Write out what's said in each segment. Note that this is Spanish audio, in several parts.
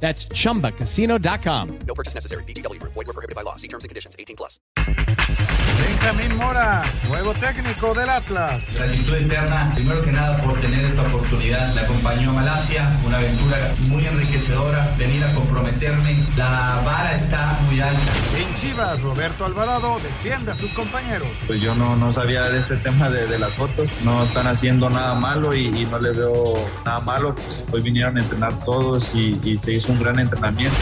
That's chumbacasino.com. No purchase necessary. BGW. Void were prohibited by law. See terms and conditions. 18 plus. Benjamín Mora, nuevo técnico del Atlas. Gratitud eterna, primero que nada por tener esta oportunidad. Me acompañó a Malasia, una aventura muy enriquecedora, venir a comprometerme. La vara está muy alta. En Chivas, Roberto Alvarado defiende a sus compañeros. Pues yo no, no sabía de este tema de, de las fotos. No están haciendo nada malo y, y no le veo nada malo. Pues hoy vinieron a entrenar todos y, y se hizo un gran entrenamiento.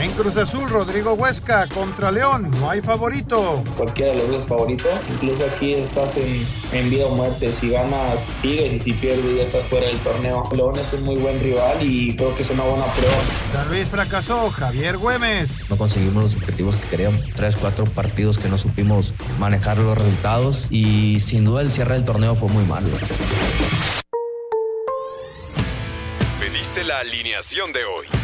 En Cruz Azul, Rodrigo Huesca contra León, no hay favorito. Cualquiera de los dos favoritos. Incluso aquí estás en, en vida o muerte. Si ganas, sigues y si pierdes, ya estás fuera del torneo. León es un muy buen rival y creo que es una buena prueba. San Luis fracasó, Javier Güemes. No conseguimos los objetivos que queríamos. Tres, cuatro partidos que no supimos manejar los resultados y sin duda el cierre del torneo fue muy malo. Pediste la alineación de hoy.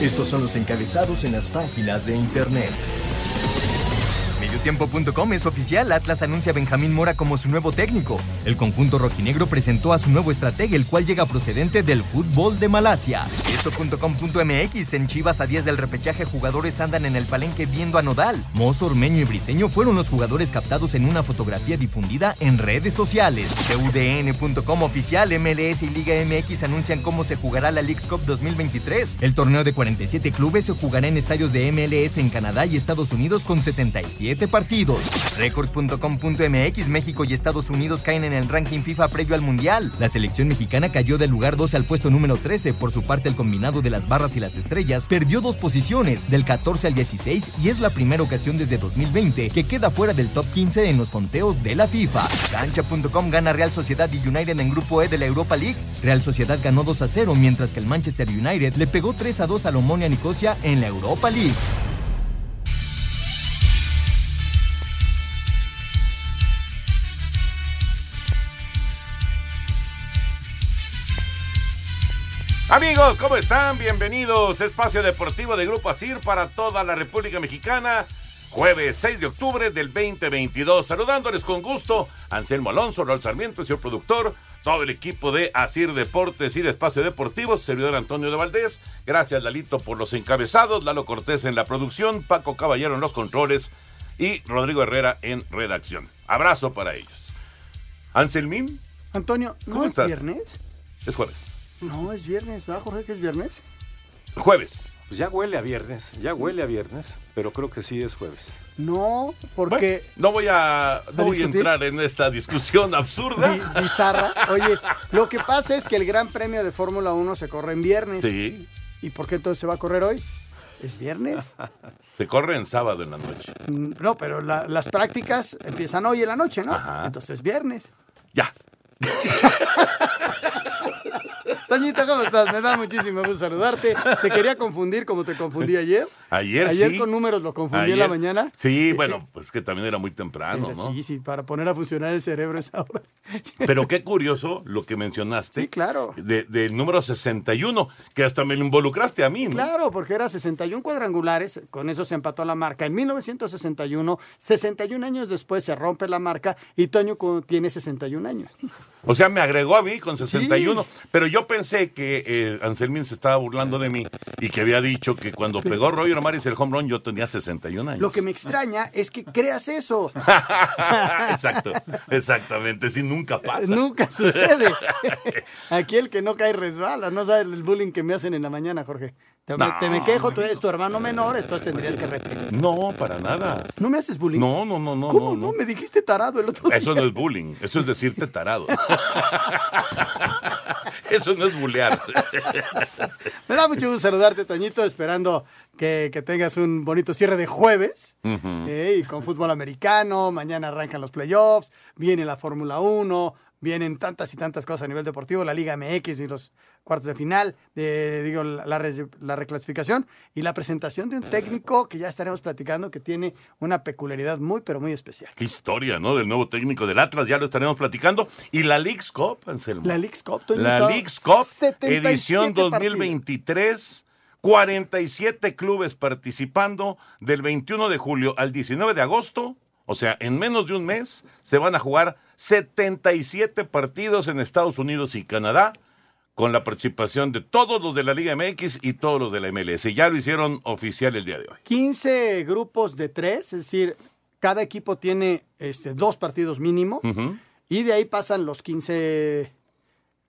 Estos son los encabezados en las páginas de internet. Mediotiempo.com es oficial, Atlas anuncia a Benjamín Mora como su nuevo técnico. El conjunto rojinegro presentó a su nuevo estratega, el cual llega procedente del fútbol de Malasia. Esto.com.mx en Chivas a 10 del repechaje jugadores andan en el palenque viendo a Nodal. Mozo, Ormeño y Briseño fueron los jugadores captados en una fotografía difundida en redes sociales. UDN.com oficial, MLS y Liga MX anuncian cómo se jugará la Leagues Cup 2023. El torneo de 47 clubes se jugará en estadios de MLS en Canadá y Estados Unidos con 77 partidos. Record.com.mx México y Estados Unidos caen en el ranking FIFA previo al Mundial. La selección mexicana cayó del lugar 12 al puesto número 13. Por su parte, el de las barras y las estrellas perdió dos posiciones, del 14 al 16, y es la primera ocasión desde 2020 que queda fuera del top 15 en los conteos de la FIFA. Cancha.com gana Real Sociedad y United en Grupo E de la Europa League. Real Sociedad ganó 2 a 0, mientras que el Manchester United le pegó 3 a 2 al Omonia Nicosia en la Europa League. Amigos, ¿cómo están? Bienvenidos. Espacio Deportivo de Grupo Asir para toda la República Mexicana. Jueves 6 de octubre del 2022. Saludándoles con gusto Anselmo Alonso, Raúl Sarmiento, señor productor, todo el equipo de Asir Deportes y de Espacio Deportivo, servidor Antonio de Valdés. Gracias, Lalito, por los encabezados. Lalo Cortés en la producción, Paco Caballero en los controles y Rodrigo Herrera en redacción. Abrazo para ellos. Anselmín. Antonio, ¿no ¿Cómo es estás? viernes? Es jueves. No, es viernes, ¿verdad, Jorge, que es viernes? Jueves. Pues ya huele a viernes, ya huele a viernes, pero creo que sí es jueves. No, porque... No voy a, no voy a entrar en esta discusión absurda. Bi- bizarra. Oye, lo que pasa es que el Gran Premio de Fórmula 1 se corre en viernes. Sí. ¿Y por qué entonces se va a correr hoy? ¿Es viernes? Se corre en sábado en la noche. Mm, No, pero la- las prácticas empiezan hoy en la noche, ¿no? Ajá. Entonces es viernes. Ya. Toñito, ¿cómo estás? Me da muchísimo gusto saludarte. Te quería confundir como te confundí ayer. Ayer, Ayer sí. con números lo confundí en la mañana. Sí, bueno, pues que también era muy temprano, Era- ¿no? Sí, sí, para poner a funcionar el cerebro esa hora. Pero qué curioso lo que mencionaste. Sí, claro. de- Del número 61, que hasta me lo involucraste a mí, ¿no? Claro, porque era 61 cuadrangulares, con eso se empató la marca. En 1961, 61 años después se rompe la marca y Toño tiene 61 años. O sea, me agregó a mí con 61. Pero yo pensé que eh, Anselmín se estaba burlando de mí y que había dicho que cuando pegó Roger Maris el home run yo tenía 61 años. Lo que me extraña es que creas eso. Exacto, exactamente. Sí, nunca pasa. Nunca sucede. Aquí el que no cae resbala. No sabe el bullying que me hacen en la mañana, Jorge. Te, me- No. te me quejo, tú eres tu hermano menor, entonces tendrías que repetir. No, para nada. ¿No me haces bullying? No, no, no, no. ¿Cómo no, no? Me dijiste tarado el otro día. Eso no es bullying, eso es decirte tarado. eso no es bullear. Me da mucho gusto saludarte, Toñito, esperando que, que tengas un bonito cierre de jueves. Eh, y con fútbol americano, mañana arrancan los playoffs, viene la Fórmula 1, vienen tantas y tantas cosas a nivel deportivo, la Liga MX y los cuartos de final, de, digo, la, la re- la reclasificación y la presentación de un técnico que ya estaremos platicando que tiene una peculiaridad muy, pero muy especial. Qué historia, ¿no? Del nuevo técnico del Atlas, ya lo estaremos platicando. Y la Leagues Cup, Anselmo. La Leagues Cup, La Leagues Cup, 77 edición partidos. 2023. 47 clubes participando del 21 de julio al 19 de agosto. O sea, en menos de un mes se van a jugar 77 partidos en Estados Unidos y Canadá con la participación de todos los de la Liga MX y todos los de la MLS. Ya lo hicieron oficial el día de hoy. 15 grupos de tres, es decir, cada equipo tiene este, dos partidos mínimo y de ahí pasan los 15,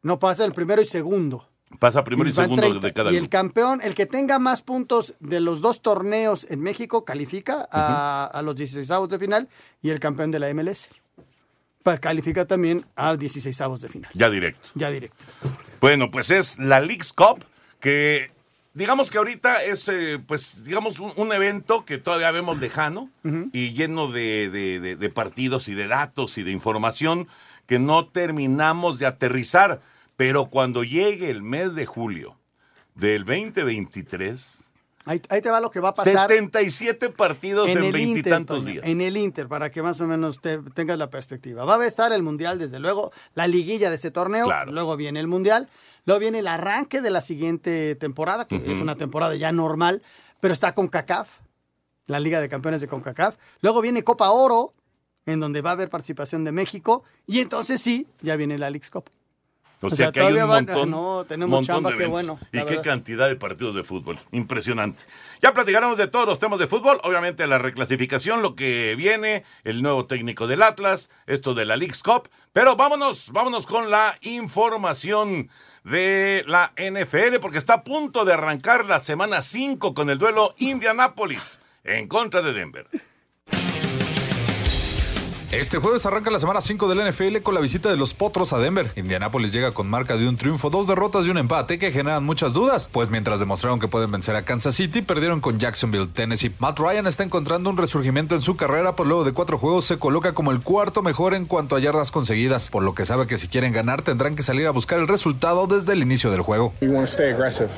no pasa el primero y segundo. Pasa primero y segundo 30. de cada Y el grupo. campeón, el que tenga más puntos de los dos torneos en México, califica a, a los 16 de final y el campeón de la MLS. Califica también a 16 de final. Ya directo. Ya directo. Bueno, pues es la Leagues Cup, que digamos que ahorita es, eh, pues, digamos, un, un evento que todavía vemos lejano y lleno de, de- de- de partidos y de datos y de información que no terminamos de aterrizar. Pero cuando llegue el mes de julio del 2023, Ahí, ahí te va lo que va a pasar. 77 partidos en Inter, días. En el Inter, para que más o menos te- tengas la perspectiva. Va a estar el Mundial, desde luego, la liguilla de ese torneo, Claro. luego viene el Mundial, luego viene el arranque de la siguiente temporada, que es una temporada ya normal, pero está con CACAF, la Liga de Campeones de CONCACAF. Luego viene Copa Oro, en donde va a haber participación de México, y entonces sí, ya viene la Leagues Cup. O, O sea, sea, que hay un van- montón, no, tenemos montón chamba, de qué bueno, Y qué cantidad de partidos de fútbol. Impresionante. Ya platicaremos de todos los temas de fútbol. Obviamente la reclasificación, lo que viene, el nuevo técnico del Atlas, esto de la Leagues Cup. Pero vámonos, vámonos con la información de la NFL, porque está a punto de arrancar la semana 5 con el duelo Indianapolis en contra de Denver. Este jueves arranca la semana 5 del NFL con la visita de los Potros a Denver. Indianapolis llega con marca de un triunfo, dos derrotas y un empate que generan muchas dudas, pues mientras demostraron que pueden vencer a Kansas City, perdieron con Jacksonville, Tennessee. Matt Ryan está encontrando un resurgimiento en su carrera, pues luego de cuatro juegos se coloca como el cuarto mejor en cuanto a yardas conseguidas, por lo que sabe que si quieren ganar tendrán que salir a buscar el resultado desde el inicio del juego.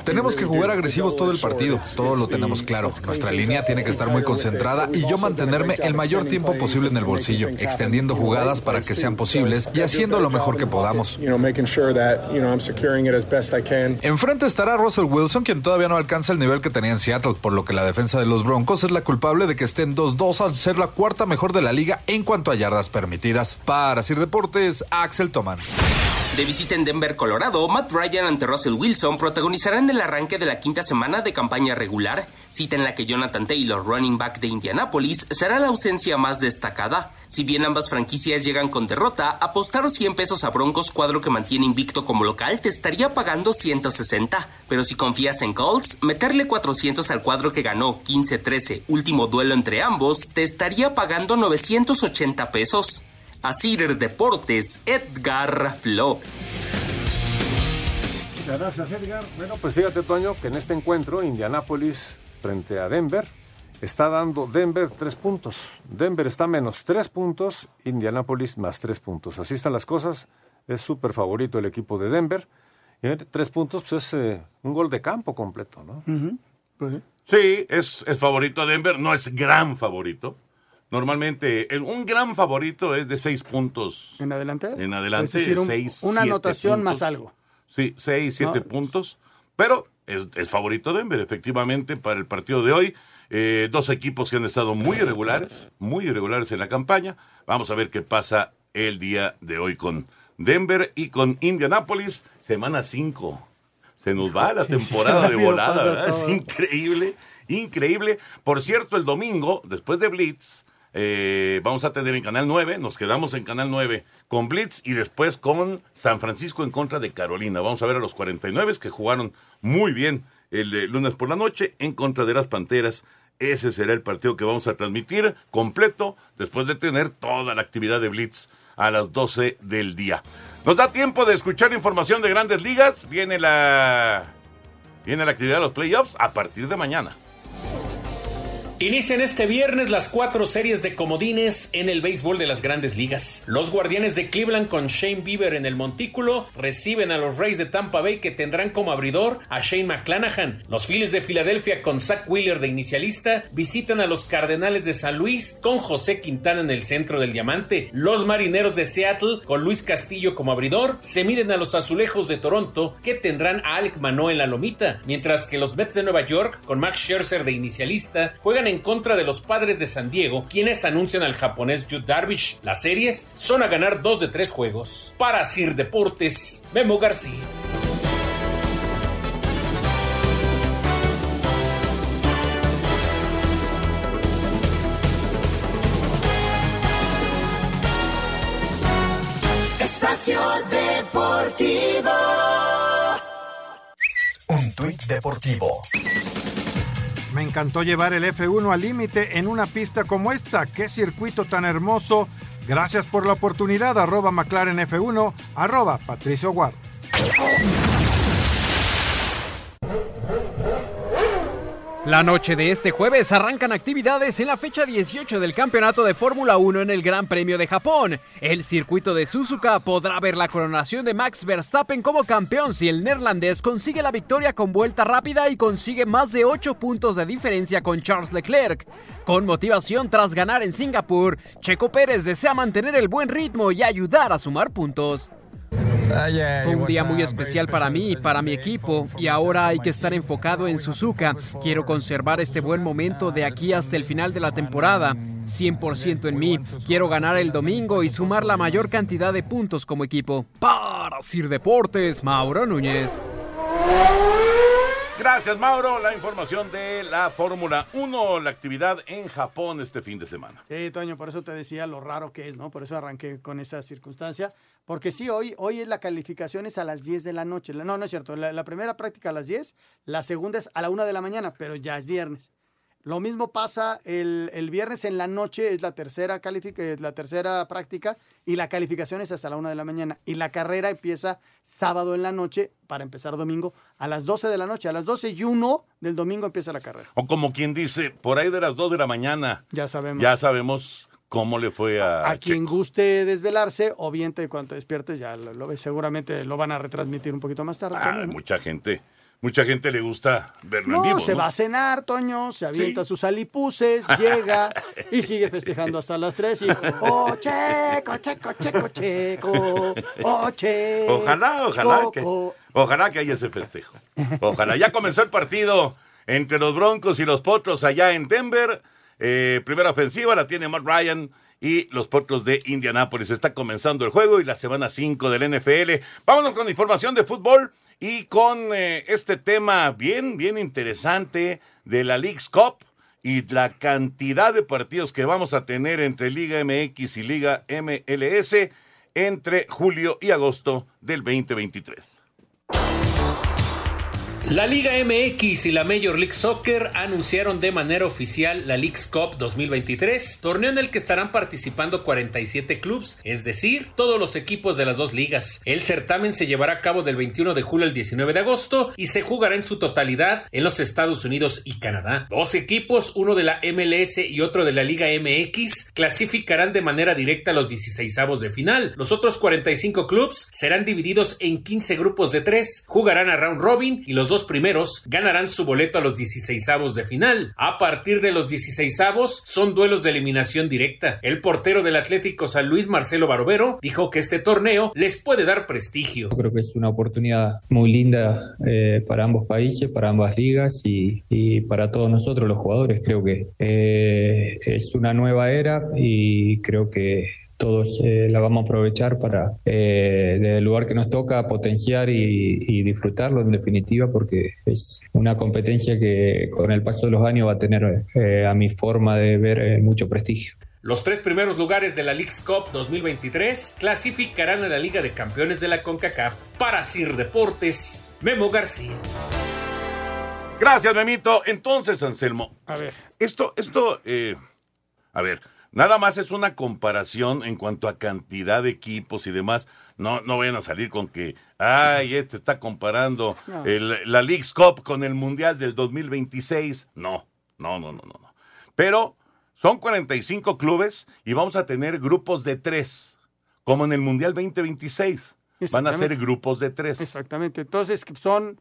Tenemos que jugar agresivos todo el partido, todo lo tenemos claro. Nuestra línea tiene que estar muy concentrada y yo mantenerme el mayor tiempo posible en el bolsillo, extendiendo jugadas para que sean posibles y haciendo lo mejor que podamos. Enfrente estará Russell Wilson, quien todavía no alcanza el nivel que tenía en Seattle, por lo que la defensa de los Broncos es la culpable de que estén 2-2 al ser la cuarta mejor de la liga en cuanto a yardas permitidas. Para Sir Deportes, Axel Toman. De visita en Denver, Colorado, Matt Ryan ante Russell Wilson protagonizarán el arranque de la quinta semana de campaña regular, cita en la que Jonathan Taylor, running back de Indianapolis, será la ausencia más destacada. Si bien ambas franquicias llegan con derrota, apostar 100 pesos a Broncos, cuadro que mantiene invicto como local, te estaría pagando 160. Pero si confías en Colts, meterle 400 al cuadro que ganó 15-13, último duelo entre ambos, te estaría pagando 980 pesos. Asir Deportes, Edgar Flores. Muchas gracias, Edgar. Bueno, pues fíjate, Toño, que en este encuentro, Indianápolis frente a Denver, está dando Denver tres puntos. Denver está menos tres puntos, Indianápolis más tres puntos. Así están las cosas. Es súper favorito el equipo de Denver. Y tres puntos, pues es eh, un gol de campo completo, ¿no? Sí, es, es favorito a Denver, no es gran favorito. Normalmente, un gran favorito es de seis puntos. ¿En adelante? En adelante, Es decir, un- seis, una anotación más algo. Sí, seis, siete No, puntos. Pero es, es favorito Denver, efectivamente, para el partido de hoy. Eh, dos equipos que han estado muy irregulares, muy irregulares en la campaña. Vamos a ver qué pasa el día de hoy con Denver y con Indianapolis. Semana 5. Se nos va la temporada de volada, ¿verdad? Es increíble, increíble. Por cierto, el domingo, después de Blitz, eh, vamos a tener en Canal 9, nos quedamos en Canal 9 con Blitz y después con San Francisco en contra de Carolina. Vamos a ver a los 49 que jugaron muy bien el eh, lunes por la noche en contra de las Panteras. Ese será el partido que vamos a transmitir completo después de tener toda la actividad de Blitz a las 12 del día. Nos da tiempo de escuchar información de grandes ligas. Viene la, viene la actividad de los playoffs a partir de mañana. Inician este viernes las cuatro series de comodines en el béisbol de las grandes ligas. Los guardianes de Cleveland con Shane Bieber en el montículo reciben a los Rays de Tampa Bay que tendrán como abridor a Shane McClanahan. Los Phillies de Filadelfia con Zach Wheeler de inicialista visitan a los Cardenales de San Luis con José Quintana en el centro del diamante. Los Marineros de Seattle con Luis Castillo como abridor se miden a los Azulejos de Toronto que tendrán a Alec Manoa en la lomita, mientras que los Mets de Nueva York con Max Scherzer de inicialista juegan en contra de los padres de San Diego, quienes anuncian al japonés Yu Darvish. Las series son a ganar dos de tres juegos. Para Sir Deportes, Memo García. Espacio Deportivo. Un tuit deportivo. Me encantó llevar el F1 al límite en una pista como esta. ¡Qué circuito tan hermoso! Gracias por la oportunidad. Arroba McLaren F1, arroba Patricio Guard. La noche de este jueves arrancan actividades en la fecha 18 del Campeonato de Fórmula 1 en el Gran Premio de Japón. El circuito de Suzuka podrá ver la coronación de Max Verstappen como campeón si el neerlandés consigue la victoria con vuelta rápida y consigue más de 8 puntos de diferencia con Charles Leclerc. Con motivación tras ganar en Singapur, Checo Pérez desea mantener el buen ritmo y ayudar a sumar puntos. Fue un día muy especial para mí y para mi equipo y ahora hay que estar enfocado en Suzuka. Quiero conservar este buen momento de aquí hasta el final de la temporada. 100% en mí. Quiero ganar el domingo y sumar la mayor cantidad de puntos como equipo. Para Sir Deportes, Mauro Núñez. Gracias, Mauro. La información de la Fórmula 1, la actividad en Japón este fin de semana. Sí, Toño, por eso te decía lo raro que es, ¿no? Por eso arranqué con esa circunstancia. Porque sí, hoy, hoy la calificación es a las 10 de la noche. No, no es cierto. La, la primera práctica a las 10, la segunda es a la 1 de la mañana, pero ya es viernes. Lo mismo pasa el, el viernes en la noche, es la tercera, califica, es la tercera práctica, y la calificación es hasta la 1 de la mañana. Y la carrera empieza sábado en la noche para empezar domingo a las 12 de la noche. A las 12 y 1 del domingo empieza la carrera. O como quien dice, por ahí de las 2 de la mañana. Ya sabemos. Ya sabemos cómo le fue a. A quien guste desvelarse, o bien te, cuando despiertes, ya lo, lo ves. Seguramente lo van a retransmitir un poquito más tarde. Ah, también, ¿no? mucha gente. Mucha gente le gusta verlo No, en vivo. se ¿no? va a cenar, Toño, se avienta sus alipuses, llega y sigue festejando hasta las 3 y ¡Oh, checo, checo, checo, checo! ¡Oh, checo! Ojalá, ojalá que, ojalá que haya ese festejo. Ojalá. Ya comenzó el partido entre los Broncos y los Potros allá en Denver. Eh, primera ofensiva la tiene Matt Ryan y los Potros de Indianápolis. Está comenzando el juego y la semana 5 del NFL. Vámonos con información de fútbol y con eh, este tema bien, bien interesante de la League's Cup y la cantidad de partidos que vamos a tener entre Liga MX y Liga MLS entre julio y agosto del 2023. La Liga MX y la Major League Soccer anunciaron de manera oficial la League's Cup 2023, torneo en el que estarán participando 47 clubes, es decir, todos los equipos de las dos ligas. El certamen se llevará a cabo del 21 de julio al 19 de agosto y se jugará en su totalidad en los Estados Unidos y Canadá. Dos equipos, uno de la MLS y otro de la Liga MX, clasificarán de manera directa a los 16 avos de final. Los otros 45 clubes serán divididos en 15 grupos de tres, jugarán a round robin y los dos primeros ganarán su boleto a los 16 avos de final. A partir de los 16 avos son duelos de eliminación directa. El portero del Atlético San Luis, Marcelo Barovero, dijo que este torneo les puede dar prestigio. Creo que es una oportunidad muy linda eh, para ambos países, para ambas ligas y, y, para todos nosotros los jugadores. Creo que eh, es una nueva era y creo que todos eh, la vamos a aprovechar para, eh, desde el lugar que nos toca, potenciar y, y, disfrutarlo en definitiva, porque es una competencia que con el paso de los años va a tener, eh, a mi forma de ver, mucho prestigio. Los tres primeros lugares de la League's Cup 2023 clasificarán a la Liga de Campeones de la CONCACAF. Para Sir Deportes, Memo García. Gracias, Memito. Entonces, Anselmo. A ver. Esto, esto, eh, a ver, nada más es una comparación en cuanto a cantidad de equipos y demás. No, no vayan a salir con que, ay, este está comparando No. el- la League's Cup con el Mundial del 2026. No, no, no, no, no. no. Pero son 45 clubes y vamos a tener grupos de tres, como en el Mundial 2026. Van a ser grupos de tres. Exactamente. Entonces, son,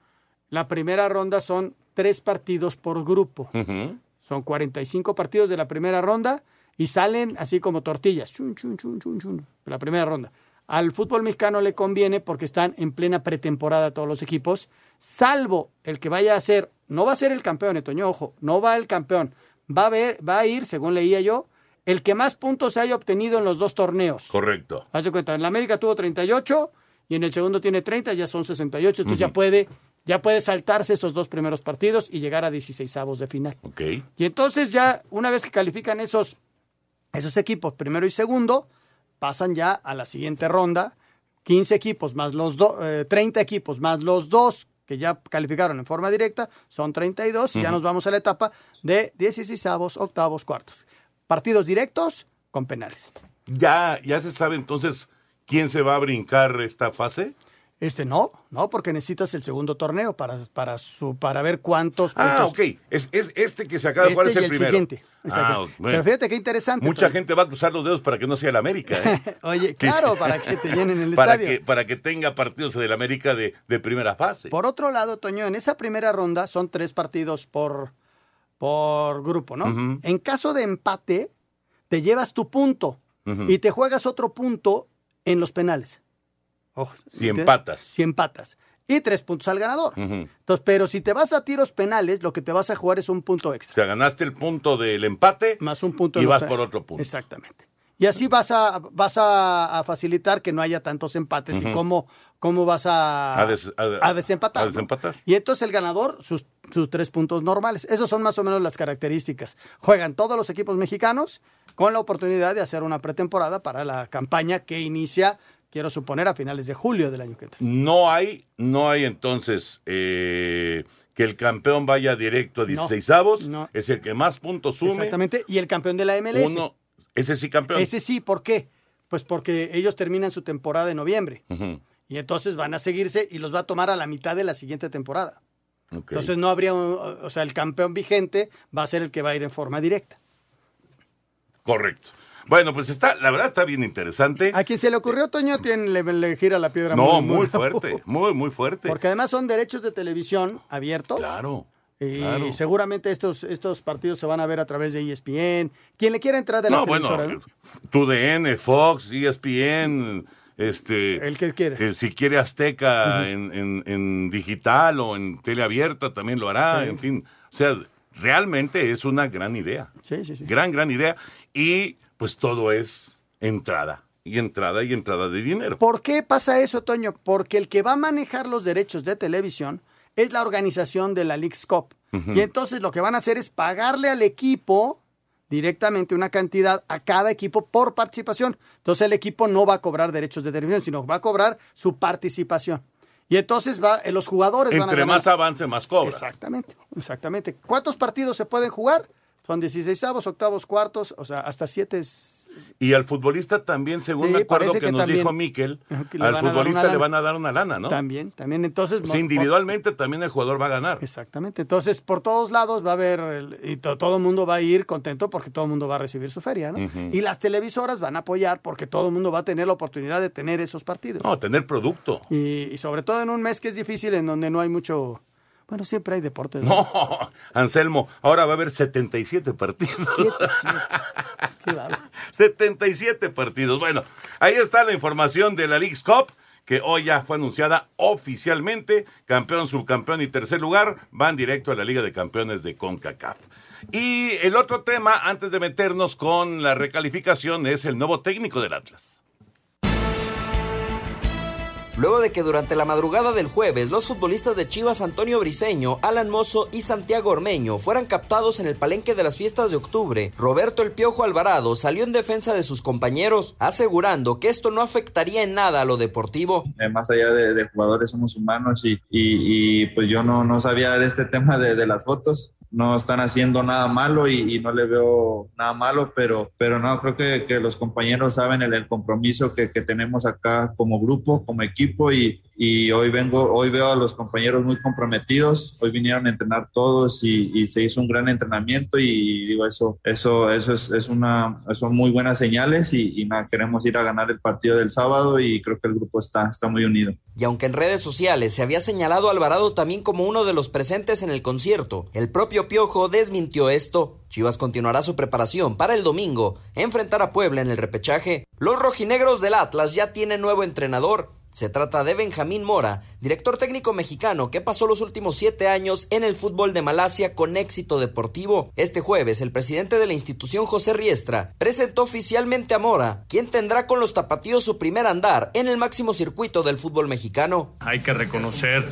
la primera ronda son tres partidos por grupo. Ujú. Son 45 partidos de la primera ronda y salen así como tortillas. Chun, chun, chun, chun, chun, la primera ronda. Al fútbol mexicano le conviene porque están en plena pretemporada todos los equipos, salvo el que vaya a ser, no va a ser el campeón, eh, Toño, ojo, no va el campeón. Va a, ver, va a ir, según leía yo, el que más puntos haya obtenido en los dos torneos. Correcto. Haz de cuenta, en la América tuvo 38 y en el segundo tiene 30, ya son 68, entonces ya puede ya puede saltarse esos dos primeros partidos y llegar a 16 avos de final. Ok. Y entonces ya, una vez que califican esos, esos equipos, primero y segundo, pasan ya a la siguiente ronda. 15 equipos más los dos, 30 equipos más los dos que ya calificaron en forma directa, son 32 y ya Ujú. nos vamos a la etapa de 16 avos, octavos, cuartos. Partidos directos con penales. Ya, ya se sabe entonces quién se va a brincar esta fase. Este no, no, porque necesitas el segundo torneo para, para, su, para ver cuántos Ah, puntos. ok. Es, es este que se acaba de jugar Este es y el, el primero. siguiente. Ah, ok, Pero bueno. fíjate qué interesante. Mucha gente va a cruzar los dedos para que no sea el América. ¿eh? Oye, claro, para que te llenen el para estadio. Que, para que tenga partidos del América de, de primera fase. Por otro lado, Toño, en esa primera ronda son tres partidos por, por grupo, ¿no? En caso de empate, te llevas tu punto y te juegas otro punto en los penales. Ojo, Si ¿entiendes? empatas. Si empatas. Y tres puntos al ganador. Entonces, pero si te vas a tiros penales, lo que te vas a jugar es un punto O extra. sea, ganaste el punto del empate Más un punto y vas por otro punto. Exactamente. Y así vas a, vas a, a facilitar que no haya tantos empates y cómo, cómo vas a, A des- a- a desempatar. Y entonces el ganador, sus, sus tres puntos normales. Esos son más o menos las características. Juegan todos los equipos mexicanos con la oportunidad de hacer una pretemporada para la campaña que inicia, quiero suponer, a finales de julio del año que entra. No hay, no hay entonces eh, que el campeón vaya directo a 16 avos. no. Es el que más puntos sume. Exactamente. Y el campeón de la MLS. Uno, ese sí campeón. Ese sí, ¿por qué? Pues porque ellos terminan su temporada en noviembre. Y entonces van a seguirse y los va a tomar a la mitad de la siguiente temporada. Entonces no habría, un- o sea, el campeón vigente va a ser el que va a ir en forma directa. Correcto. Bueno, pues está, la verdad está bien interesante. A quien se le ocurrió, Toño, tiene, le, le gira la piedra. No, muy fuerte, muy, muy fuerte. Porque además son derechos de televisión abiertos. Claro. Y claro. seguramente estos, estos partidos se van a ver a través de ESPN. Quien le quiera entrar de las No, bueno, televisoras. ¿no? TUDN, Fox, ESPN, este... El que quiere. eh, si quiere Azteca en, en- en digital o en teleabierta también lo hará, Sí. en fin. O sea, realmente es una gran idea. Sí, sí, sí. Gran, gran idea. Y pues todo es entrada. Y entrada y entrada de dinero. ¿Por qué pasa eso, Toño? Porque el que va a manejar los derechos de televisión es la organización de la League's Cup. Y entonces lo que van a hacer es pagarle al equipo directamente una cantidad a cada equipo por participación. Entonces el equipo no va a cobrar derechos de televisión, sino va a cobrar su participación. Y entonces va, eh, los jugadores van a Entre ganar. más avance, más cobra. Exactamente, exactamente. ¿Cuántos partidos se pueden jugar? Son 16 octavos, cuartos, o sea, hasta 7 Y al futbolista también, según Sí, me acuerdo que, que nos también- dijo Miquel, al futbolista le van a dar una lana, ¿no? También, también. Entonces, mo- individualmente también el jugador va a ganar. Exactamente. Entonces, por todos lados va a haber, el- y to- todo el mundo va a ir contento porque todo el mundo va a recibir su feria, ¿no? Y las televisoras van a apoyar porque todo el mundo va a tener la oportunidad de tener esos partidos. No, tener producto. Y, y sobre todo en un mes que es difícil, en donde no hay mucho... Bueno, siempre hay deportes. ¿no? No, Anselmo, ahora va a haber 77 partidos. 77 partidos. Bueno, ahí está la información de la League's Cup, que hoy ya fue anunciada oficialmente. Campeón, subcampeón y tercer lugar van directo a la Liga de Campeones de CONCACAF. Y el otro tema, antes de meternos con la recalificación, es el nuevo técnico del Atlas. Luego de que durante la madrugada del jueves los futbolistas de Chivas Antonio Briseño, Alan Mozo y Santiago Ormeño fueran captados en el palenque de las fiestas de octubre. Roberto El Piojo Alvarado salió en defensa de sus compañeros, asegurando que esto no afectaría en nada a lo deportivo. Eh, más allá de, jugadores somos humanos y, pues yo no, no sabía de este tema de, de las fotos no están haciendo nada malo y, no le veo nada malo, pero, pero no, creo que, los compañeros saben el, compromiso que, tenemos acá como grupo, como equipo y, hoy vengo, hoy veo a los compañeros muy comprometidos, hoy vinieron a entrenar todos y, se hizo un gran entrenamiento y digo eso, eso, eso es, es una, son muy buenas señales y, y nada, queremos ir a ganar el partido del sábado y creo que el grupo está, está muy unido. Y aunque en redes sociales se había señalado a Alvarado también como uno de los presentes en el concierto, el propio Piojo desmintió esto. Chivas continuará su preparación para el domingo, enfrentar a Puebla en el repechaje. Los rojinegros del Atlas ya tienen nuevo entrenador. Se trata de Benjamín Mora, director técnico mexicano que pasó los últimos siete años en el fútbol de Malasia con éxito deportivo. Este jueves, el presidente de la institución, José Riestra, presentó oficialmente a Mora, quien tendrá con los tapatíos su primer andar en el máximo circuito del fútbol mexicano. Hay que reconocer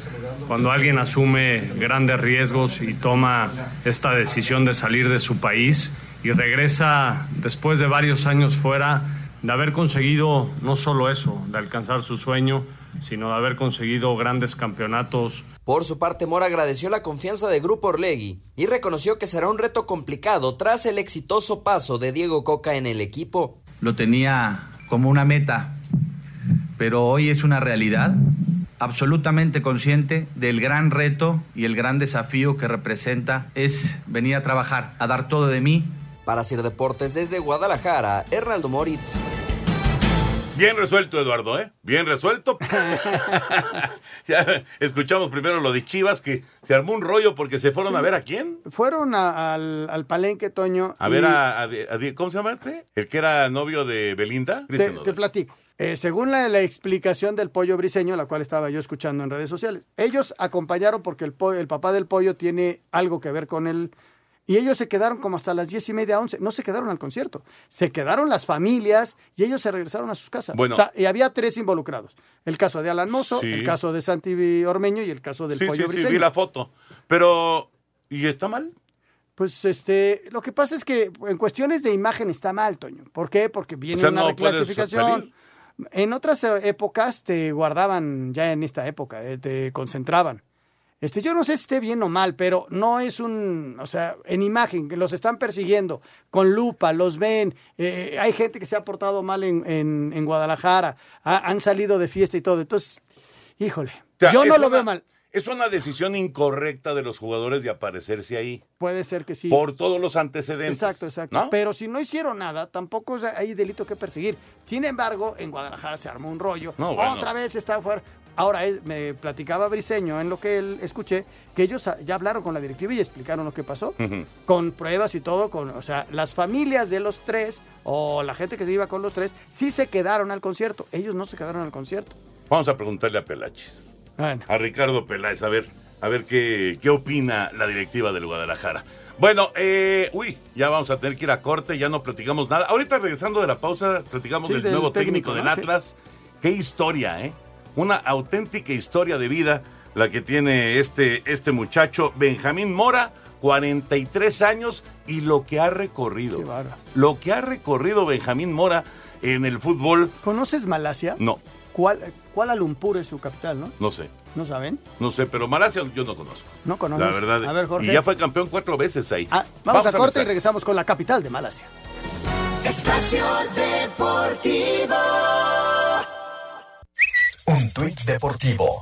cuando alguien asume grandes riesgos y toma esta decisión de salir de su país y regresa después de varios años fuera de haber conseguido no solo eso, de alcanzar su sueño, sino de haber conseguido grandes campeonatos. Por su parte, Mora agradeció la confianza de Grupo Orlegui y reconoció que será un reto complicado tras el exitoso paso de Diego Coca en el equipo. Lo tenía como una meta, pero hoy es una realidad absolutamente consciente del gran reto y el gran desafío que representa es venir a trabajar, a dar todo de mí para hacer deportes desde Guadalajara, Hernaldo Moritz. Bien resuelto, Eduardo, ¿eh? Bien resuelto. ya escuchamos primero lo de Chivas, que se armó un rollo porque se fueron sí. a ver a quién. Fueron a, al, al, palenque, Toño. A y... ver a, a, a, ¿Cómo se llama este? El que era novio de Belinda. Te, te platico. Eh, según la, la, explicación del pollo briseño, la cual estaba yo escuchando en redes sociales, ellos acompañaron porque el, pollo, el papá del pollo tiene algo que ver con el y ellos se quedaron como hasta las diez y media, once. No se quedaron al concierto. Se quedaron las familias y ellos se regresaron a sus casas. Bueno. Y había tres involucrados. El caso de Alan Mozo, sí. el caso de Santi Ormeño y el caso del sí, Pollo sí, Briseño. Sí, vi la foto. Pero, ¿y está mal? Pues este, lo que pasa es que en cuestiones de imagen está mal, Toño. ¿Por qué? Porque viene o sea, una no reclasificación. En otras épocas te guardaban, ya en esta época, eh, te concentraban. Este, yo no sé si esté bien o mal, pero no es un, o sea, en imagen, que los están persiguiendo con lupa, los ven, eh, hay gente que se ha portado mal en, en, en Guadalajara, ha, han salido de fiesta y todo, entonces, híjole, o sea, yo no lo una, veo mal. Es una decisión incorrecta de los jugadores de aparecerse ahí. Puede ser que sí. Por todos los antecedentes. Exacto, exacto. ¿no? Pero si no hicieron nada, tampoco hay delito que perseguir. Sin embargo, en Guadalajara se armó un rollo. No, bueno. Otra vez está fuera. Ahora, me platicaba Briseño en lo que él escuché, que ellos ya hablaron con la directiva y explicaron lo que pasó, uh -huh. con pruebas y todo, con, o sea, las familias de los tres o la gente que se iba con los tres, sí se quedaron al concierto, ellos no se quedaron al concierto. Vamos a preguntarle a Pelaches, bueno. a Ricardo Peláez, a ver, a ver qué, qué opina la directiva del Guadalajara. Bueno, eh, uy, ya vamos a tener que ir a corte, ya no platicamos nada. Ahorita regresando de la pausa, platicamos sí, del, del, nuevo técnico, técnico del ¿no? Atlas. Sí. Qué historia, ¿eh? una auténtica historia de vida la que tiene este, este muchacho, Benjamín Mora, 43 años y lo que ha recorrido. Lo que ha recorrido Benjamín Mora en el fútbol. ¿Conoces Malasia? No. ¿Cuál, Kuala Lumpur es su capital, no? No sé. ¿No saben? No sé, pero Malasia yo no conozco. No conozco. La verdad. A ver, Jorge. Y ya fue campeón cuatro veces ahí. Ah, vamos, vamos, a, a corte y regresamos con la capital de Malasia. Espacio Deportivo. Un tuit deportivo.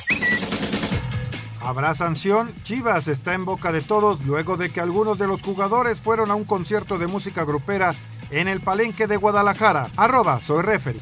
Habrá sanción. Chivas está en boca de todos luego de que algunos de los jugadores fueron a un concierto de música grupera en el palenque de Guadalajara. Arroba, soy referee.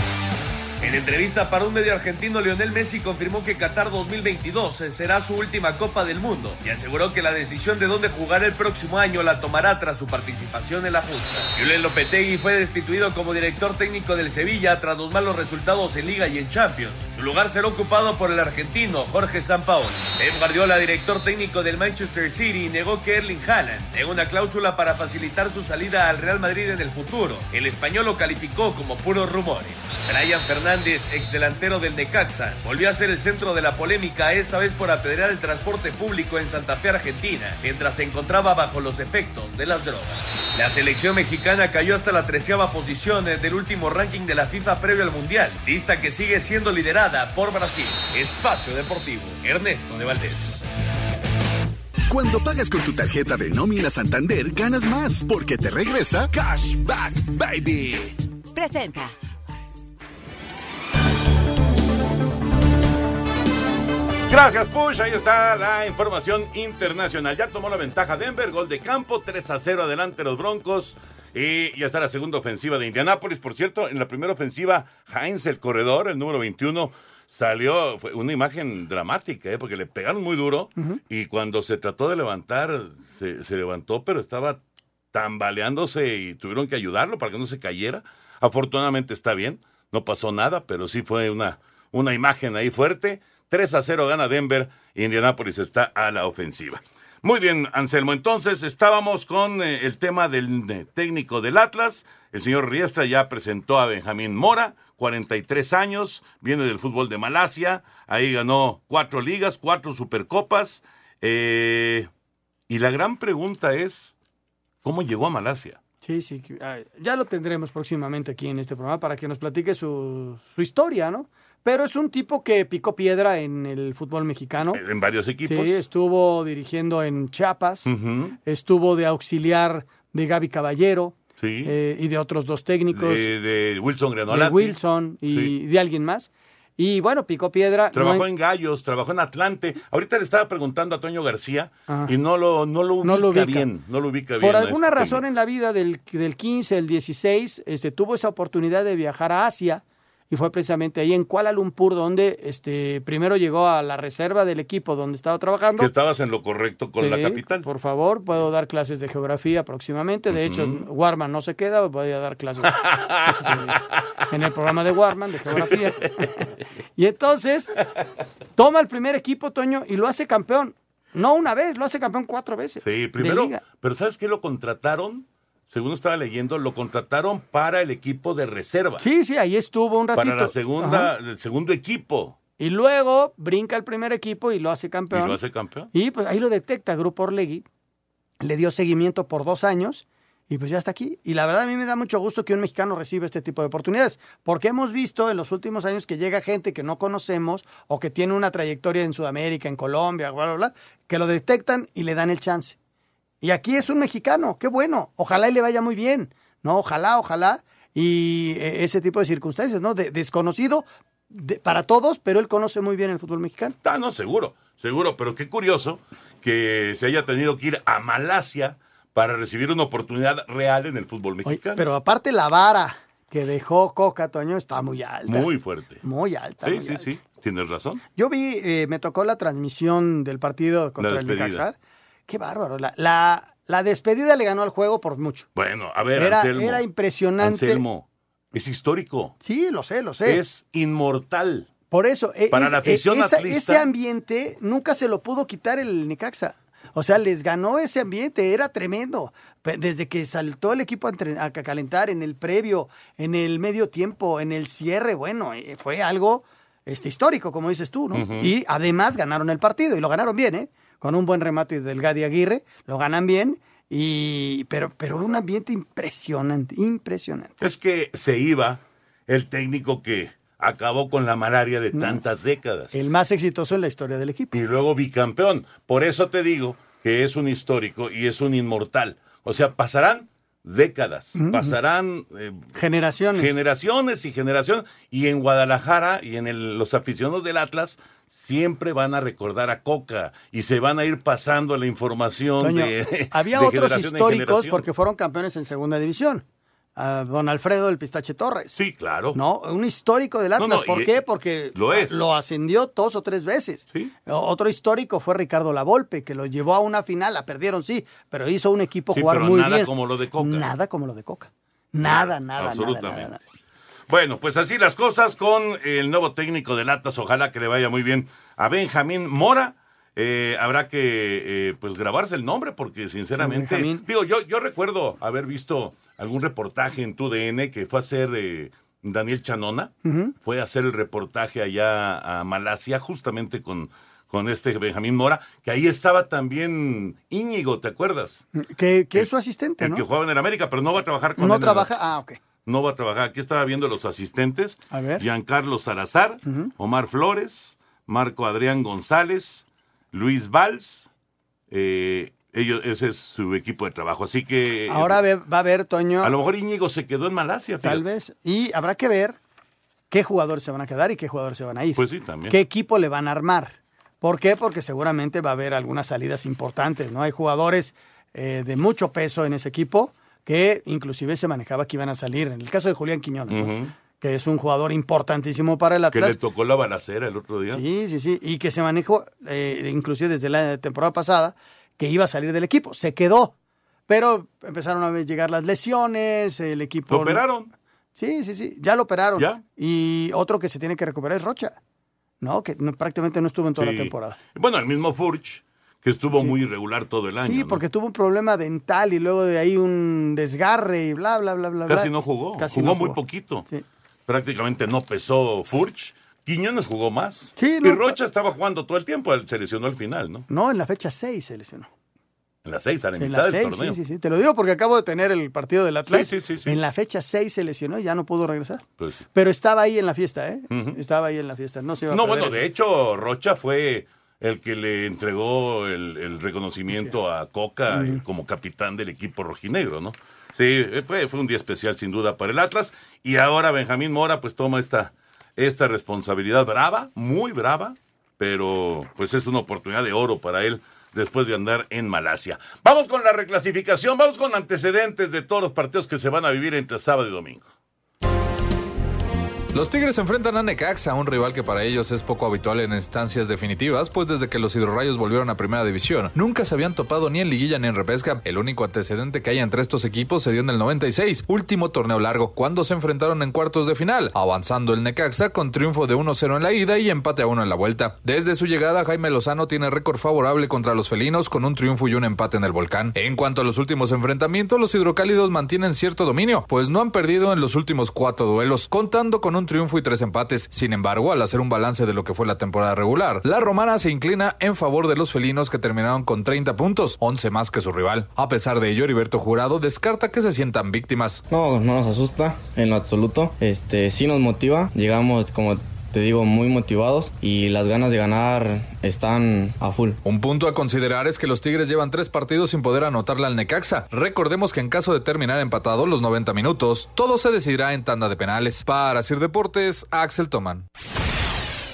En entrevista para un medio argentino, Lionel Messi confirmó que Qatar 2022 será su última Copa del Mundo y aseguró que la decisión de dónde jugar el próximo año la tomará tras su participación en la justa. Julen Lopetegui fue destituido como director técnico del Sevilla tras los malos resultados en Liga y en Champions. Su lugar será ocupado por el argentino Jorge Sampaoli. Pep Guardiola, director técnico del Manchester City, negó que Erling Haaland tenga una cláusula para facilitar su salida al Real Madrid en el futuro. El español lo calificó como puros rumores. Brian Fernández, ex delantero del Necaxa, volvió a ser el centro de la polémica, esta vez por apedrear el transporte público en Santa Fe, Argentina, mientras se encontraba bajo los efectos de las drogas. La selección mexicana cayó hasta la treceava posición del último ranking de la FIFA previo al Mundial, lista que sigue siendo liderada por Brasil. Espacio Deportivo, Ernesto de Valdés. Cuando pagas con tu tarjeta de nómina Santander, ganas más, porque te regresa Cashback Baby. Presenta. Gracias, Push. Ahí está la información internacional. Ya tomó la ventaja Denver, gol de campo, 3 a 0 adelante los Broncos. Y ya está la segunda ofensiva de Indianápolis. Por cierto, en la primera ofensiva, Heinz, el corredor, el número 21, salió, fue una imagen dramática, ¿eh? porque le pegaron muy duro. Y cuando se trató de levantar, se, se levantó, pero estaba tambaleándose y tuvieron que ayudarlo para que no se cayera. Afortunadamente está bien, no pasó nada, pero sí fue una, una imagen ahí fuerte. 3 a 0 gana Denver y Indianápolis está a la ofensiva. Muy bien, Anselmo. Entonces estábamos con eh, el tema del eh, técnico del Atlas. El señor Riestra ya presentó a Benjamín Mora, 43 años, viene del fútbol de Malasia. Ahí ganó cuatro ligas, cuatro supercopas. Eh, y la gran pregunta es, ¿cómo llegó a Malasia? Sí, sí, ah, ya lo tendremos próximamente aquí en este programa para que nos platique su, su historia, ¿no? Pero es un tipo que picó piedra en el fútbol mexicano. En varios equipos. Sí, estuvo dirigiendo en Chiapas, estuvo de auxiliar de Gaby Caballero Sí. eh, y de otros dos técnicos. De, de Wilson de Granolati. Wilson y Sí. de alguien más. Y bueno, picó piedra. Trabajó no en Gallos, trabajó en Atlante. Ahorita le estaba preguntando a Toño García Ajá. y no lo, no lo ubica, No lo ubica. bien. No lo ubica bien. Por alguna este razón en la vida del, del 15, el 16, este, tuvo esa oportunidad de viajar a Asia y fue precisamente ahí en Kuala Lumpur donde este, primero llegó a la reserva del equipo donde estaba trabajando. Que estabas en lo correcto con la capital. Por favor, puedo dar clases de geografía próximamente. De hecho. Warman no se queda, voy a dar clases este, en el programa de Warman de geografía. y entonces, toma el primer equipo, Toño, y lo hace campeón. No una vez, lo hace campeón cuatro veces. Sí, primero, pero ¿sabes qué? Lo contrataron, según estaba leyendo, lo contrataron para el equipo de reserva. Sí, sí, ahí estuvo un ratito. Para la segunda, Ajá. el segundo equipo. Y luego brinca el primer equipo y lo hace campeón. Y lo hace campeón. Y pues ahí lo detecta Grupo Orlegui. Le dio seguimiento por dos años y pues ya está aquí. Y la verdad a mí me da mucho gusto que un mexicano reciba este tipo de oportunidades, porque hemos visto en los últimos años que llega gente que no conocemos o que tiene una trayectoria en Sudamérica, en Colombia, bla, bla, bla, que lo detectan y le dan el chance. Y aquí es un mexicano, qué bueno, ojalá y le vaya muy bien, ¿no? Ojalá, ojalá. Y eh, ese tipo de circunstancias, ¿no? De- desconocido de- para todos, pero él conoce muy bien el fútbol mexicano. Ah, no, seguro, seguro, pero qué curioso que se haya tenido que ir a Malasia para recibir una oportunidad real en el fútbol Oye, mexicano. pero aparte la vara que dejó Coca Toño está muy alta. Muy fuerte. Muy alta. Sí, muy sí, alta. sí, tienes razón. Yo vi, eh, me tocó la transmisión del partido contra el. Necaxa. Qué bárbaro. La, la, la despedida le ganó al juego por mucho. Bueno, a ver, Era- Anselmo. era impresionante. Anselmo, es histórico. Sí, lo sé, lo sé. Es inmortal. Por eso, e- Para es- la afición e- atlista. ese ambiente nunca se lo pudo quitar el Necaxa. O sea, les ganó ese ambiente, era tremendo. Desde que saltó el equipo a, calentar en el previo, en el medio tiempo, en el cierre, bueno, eh, fue algo este, histórico, como dices tú, ¿no? Y además ganaron el partido, y lo ganaron bien, ¿eh? Con un buen remate del Gadi Aguirre, lo ganan bien, y, pero, pero un ambiente impresionante, impresionante. Es que se iba el técnico que acabó con la malaria de tantas décadas. El más exitoso en la historia del equipo. Y luego bicampeón. Por eso te digo que es un histórico y es un inmortal. O sea, pasarán décadas, pasarán eh, Generaciones. generaciones y generaciones. Y en Guadalajara y en el- los aficionados del Atlas siempre van a recordar a Coca y se van a ir pasando la información de había de otros históricos porque fueron campeones en segunda división. A don Alfredo del Pistache Torres. Sí, claro. No, un histórico del Atlas. No, no, ¿Por qué? Porque lo es. lo ascendió dos o tres veces. Otro histórico fue Ricardo Lavolpe, que lo llevó a una final, la perdieron, sí, pero hizo un equipo Sí, jugar pero muy nada bien. como lo de Coca. Nada como lo de Coca. Nada, nada, nada, Absolutamente. nada, nada. Bueno, pues así las cosas con el nuevo técnico del Atlas. Ojalá que le vaya muy bien a Benjamín Mora. Eh, habrá que eh, pues grabarse el nombre porque sinceramente, Sí, digo, yo, yo recuerdo haber visto algún reportaje en TUDN que fue a hacer eh, Daniel Chanona, fue a hacer el reportaje allá a Malasia justamente con, con este Benjamín Mora, que ahí estaba también Íñigo, ¿te acuerdas? Que, que es su asistente, El ¿no? que jugaba en el América, pero no va a trabajar con No él en trabaja, ah, ok. no va a trabajar. Aquí estaba viendo los asistentes. A ver. Giancarlo Salazar, Omar Flores, Marco Adrián González, Luis Valls. eh, ellos, ese es su equipo de trabajo. Así que. eh, Ahora ve- va a haber, Toño, A lo mejor Íñigo se quedó en Malasia. tal fíjate. vez, y habrá que ver qué jugadores se van a quedar y qué jugadores se van a ir. Pues sí, también. ¿Qué equipo le van a armar? ¿Por qué? Porque seguramente va a haber algunas salidas importantes, ¿no? Hay jugadores eh, de mucho peso en ese equipo que inclusive se manejaba que iban a salir. En el caso de Julián Quiñones, que es un jugador importantísimo para el Que le Atlas. tocó la balacera el otro día. Sí, sí, sí. Y que se manejó, eh, inclusive desde la temporada pasada, que iba a salir del equipo. Se quedó. Pero empezaron a llegar las lesiones, el equipo... ¿Lo operaron? Sí, sí, sí. Ya lo operaron. ¿Ya? Y otro que se tiene que recuperar es Rocha. ¿No? Que no- prácticamente no estuvo en toda Sí. la temporada. Bueno, el mismo Furch, que estuvo muy irregular todo el año. Sí, ¿no? porque tuvo un problema dental y luego de ahí un desgarre y bla, bla, bla, bla. Casi bla. no jugó. Casi jugó no muy jugó. poquito. Prácticamente no pesó Furch. Quiñones jugó más. Sí, y no, Rocha estaba jugando todo el tiempo. él Se lesionó al final, ¿no? No, en la fecha 6 se lesionó. En las seis, a la Sí, en mitad la del 6, torneo. sí, sí, sí. Te lo digo porque acabo de tener el partido del Atlas. Sí, sí, sí, sí. En la fecha 6 se lesionó y ya no pudo regresar. Pues. Pero estaba ahí en la fiesta, ¿eh? Estaba ahí en la fiesta. No se iba a No, bueno, ese. de hecho, Rocha fue el que le entregó el, el reconocimiento a Coca como capitán del equipo rojinegro, ¿no? Sí, fue, fue un día especial sin duda para el Atlas. Y ahora Benjamín Mora pues toma esta, esta responsabilidad brava, muy brava, pero pues es una oportunidad de oro para él después de andar en Malasia. Vamos con la reclasificación, vamos con antecedentes de todos los partidos que se van a vivir entre sábado y domingo. Los Tigres enfrentan a Necaxa, un rival que para ellos es poco habitual en instancias definitivas, pues desde que los hidrorrayos volvieron a primera división, nunca se habían topado ni en liguilla ni en repesca. El único antecedente que hay entre estos equipos se dio en el 96, último torneo largo, cuando se enfrentaron en cuartos de final, avanzando el Necaxa con triunfo de 1-0 en la ida y empate a 1 en la vuelta. Desde su llegada, Jaime Lozano tiene récord favorable contra los felinos con un triunfo y un empate en el volcán. En cuanto a los últimos enfrentamientos, los hidrocálidos mantienen cierto dominio, pues no han perdido en los últimos cuatro duelos, contando con un triunfo y tres empates. Sin embargo, al hacer un balance de lo que fue la temporada regular, la romana se inclina en favor de los felinos que terminaron con 30 puntos, 11 más que su rival. A pesar de ello, Heriberto Jurado descarta que se sientan víctimas. No, no nos asusta en lo absoluto. Este sí nos motiva. Llegamos como te digo muy motivados y las ganas de ganar están a full. Un punto a considerar es que los Tigres llevan tres partidos sin poder anotarle al Necaxa. Recordemos que en caso de terminar empatado los 90 minutos, todo se decidirá en tanda de penales. Para Sir Deportes, Axel Toman.